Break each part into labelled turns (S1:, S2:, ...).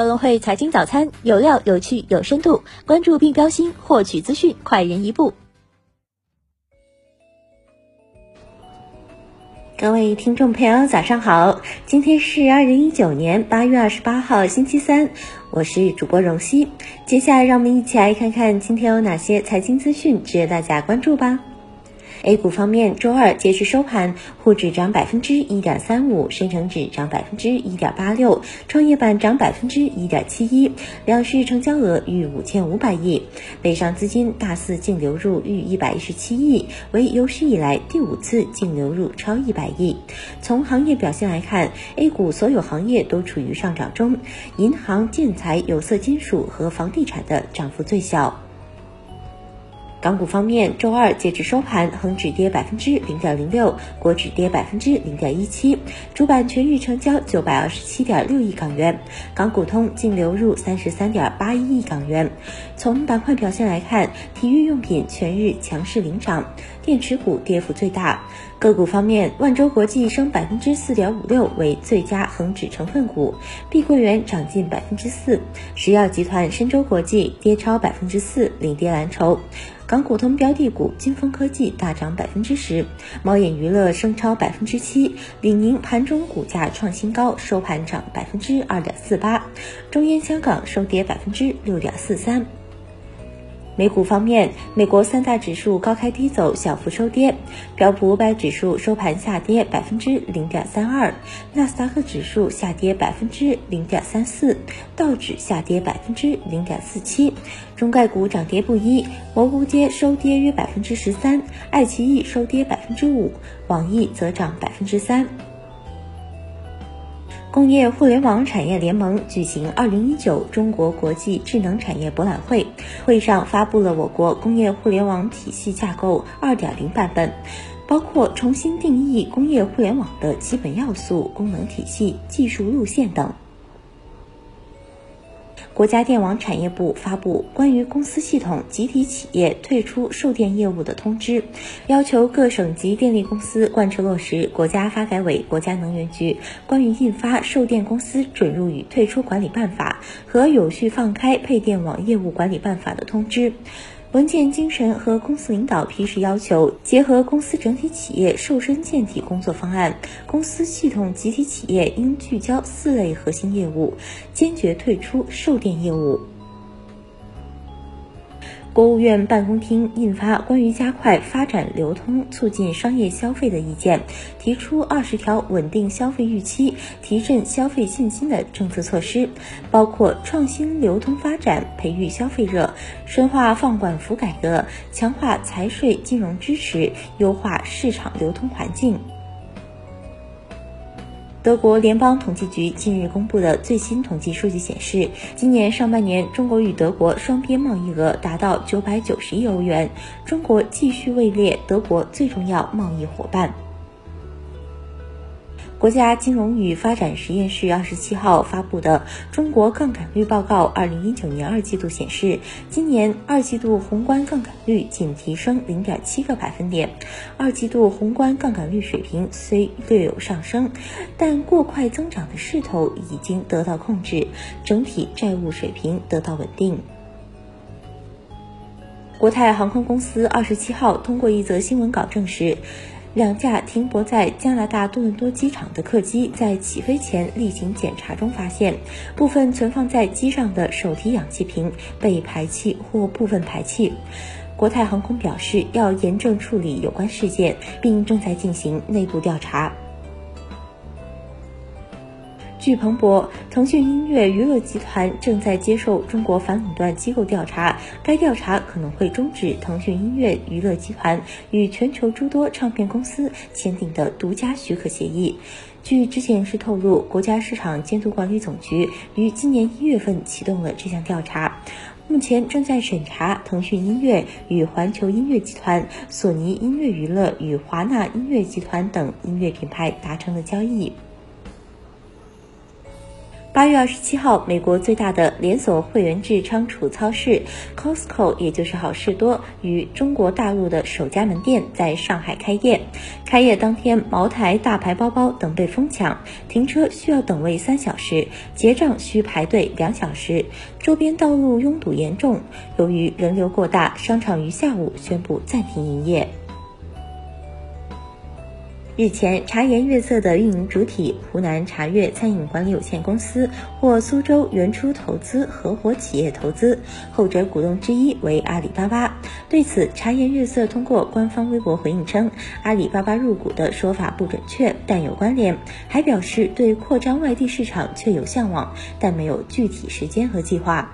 S1: 高隆汇财经早餐有料、有趣、有深度，关注并标新，获取资讯快人一步。各位听众朋友，早上好！今天是二零一九年八月二十八号，星期三，我是主播荣熙。接下来，让我们一起来看看今天有哪些财经资讯值得大家关注吧。A 股方面，周二截至收盘，沪指涨百分之一点三五，深成指涨百分之一点八六，创业板涨百分之一点七一，两市成交额逾五千五百亿，北上资金大肆净流入逾一百一十七亿，为有史以来第五次净流入超一百亿。从行业表现来看，A 股所有行业都处于上涨中，银行、建材、有色金属和房地产的涨幅最小。港股方面，周二截至收盘，恒指跌百分之零点零六，国指跌百分之零点一七，主板全日成交九百二十七点六亿港元，港股通净流入三十三点八一亿港元。从板块表现来看，体育用品全日强势领涨，电池股跌幅最大。个股方面，万洲国际升百分之四点五六，为最佳恒指成分股；碧桂园涨近百分之四，石药集团、深州国际跌超百分之四，领跌蓝筹。港股通标的股金风科技大涨百分之十，猫眼娱乐升超百分之七，李宁盘中股价创新高，收盘涨百分之二点四八，中烟香港收跌百分之六点四三。美股方面，美国三大指数高开低走，小幅收跌。标普五百指数收盘下跌百分之零点三二，纳斯达克指数下跌百分之零点三四，道指下跌百分之零点四七。中概股涨跌不一，蘑菇街收跌约百分之十三，爱奇艺收跌百分之五，网易则涨百分之三。工业互联网产业联盟举行二零一九中国国际智能产业博览会，会上发布了我国工业互联网体系架构二点零版本，包括重新定义工业互联网的基本要素、功能体系、技术路线等。国家电网产业部发布关于公司系统集体企业退出售电业务的通知，要求各省级电力公司贯彻落实国家发改委、国家能源局关于印发《售电公司准入与退出管理办法》和《有序放开配电网业务管理办法》的通知。文件精神和公司领导批示要求结合公司整体企业瘦身健体工作方案，公司系统集体企业应聚焦四类核心业务，坚决退出售电业务。国务院办公厅印发关于加快发展流通、促进商业消费的意见，提出二十条稳定消费预期、提振消费信心的政策措施，包括创新流通发展、培育消费热、深化放管服改革、强化财税金融支持、优化市场流通环境。德国联邦统计局近日公布的最新统计数据显示，今年上半年中国与德国双边贸易额达到九百九十亿欧元，中国继续位列德国最重要贸易伙伴。国家金融与发展实验室二十七号发布的《中国杠杆率报告（二零一九年二季度）》显示，今年二季度宏观杠杆率仅提升零点七个百分点。二季度宏观杠杆率水平虽略有上升，但过快增长的势头已经得到控制，整体债务水平得到稳定。国泰航空公司二十七号通过一则新闻稿证实。两架停泊在加拿大多伦多机场的客机在起飞前例行检查中发现，部分存放在机上的手提氧气瓶被排气或部分排气。国泰航空表示要严正处理有关事件，并正在进行内部调查。据彭博，腾讯音乐娱乐集团正在接受中国反垄断机构调查，该调查可能会终止腾讯音乐娱乐集团与全球诸多唱片公司签订的独家许可协议。据知情人士透露，国家市场监督管理总局于今年一月份启动了这项调查，目前正在审查腾讯音乐与环球音乐集团、索尼音乐娱乐与华纳音乐集团等音乐品牌达成的交易。八月二十七号，美国最大的连锁会员制仓储超市 Costco，也就是好事多，与中国大陆的首家门店在上海开业。开业当天，茅台、大牌包包等被疯抢，停车需要等位三小时，结账需排队两小时，周边道路拥堵严重。由于人流过大，商场于下午宣布暂停营业。日前，茶颜悦色的运营主体湖南茶悦餐饮管理有限公司获苏州原初投资合伙企业投资，后者股东之一为阿里巴巴。对此，茶颜悦色通过官方微博回应称，阿里巴巴入股的说法不准确，但有关联，还表示对扩张外地市场确有向往，但没有具体时间和计划。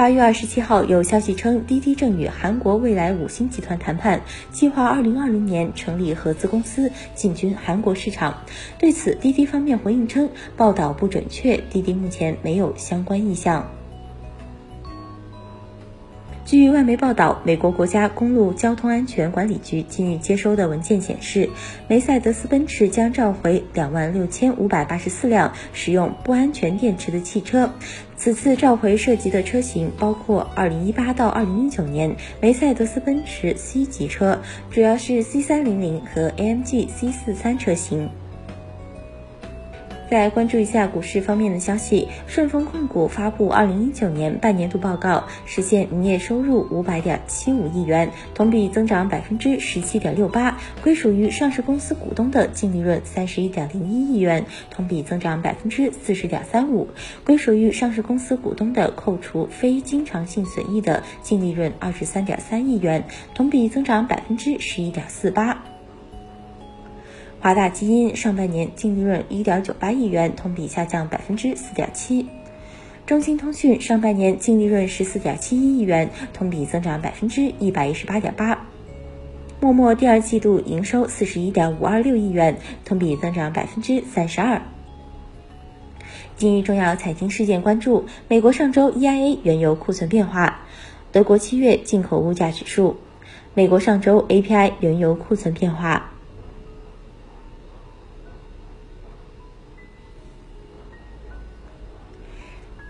S1: 八月二十七号，有消息称，滴滴正与韩国未来五星集团谈判，计划二零二零年成立合资公司进军韩国市场。对此，滴滴方面回应称，报道不准确，滴滴目前没有相关意向。据外媒报道，美国国家公路交通安全管理局近日接收的文件显示，梅赛德斯奔驰将召回两万六千五百八十四辆使用不安全电池的汽车。此次召回涉及的车型包括二零一八到二零一九年梅赛德斯奔驰 C 级车，主要是 C300 和 AMG C43 车型。再关注一下股市方面的消息，顺丰控股发布二零一九年半年度报告，实现营业收入五百点七五亿元，同比增长百分之十七点六八，归属于上市公司股东的净利润三十一点零一亿元，同比增长百分之四十点三五，归属于上市公司股东的扣除非经常性损益的净利润二十三点三亿元，同比增长百分之十一点四八。华大基因上半年净利润一点九八亿元，同比下降百分之四点七。中兴通讯上半年净利润十四点七一亿元，同比增长百分之一百一十八点八。陌陌第二季度营收四十一点五二六亿元，同比增长百分之三十二。今日重要财经事件关注：美国上周 EIA 原油库存变化，德国七月进口物价指数，美国上周 API 原油库存变化。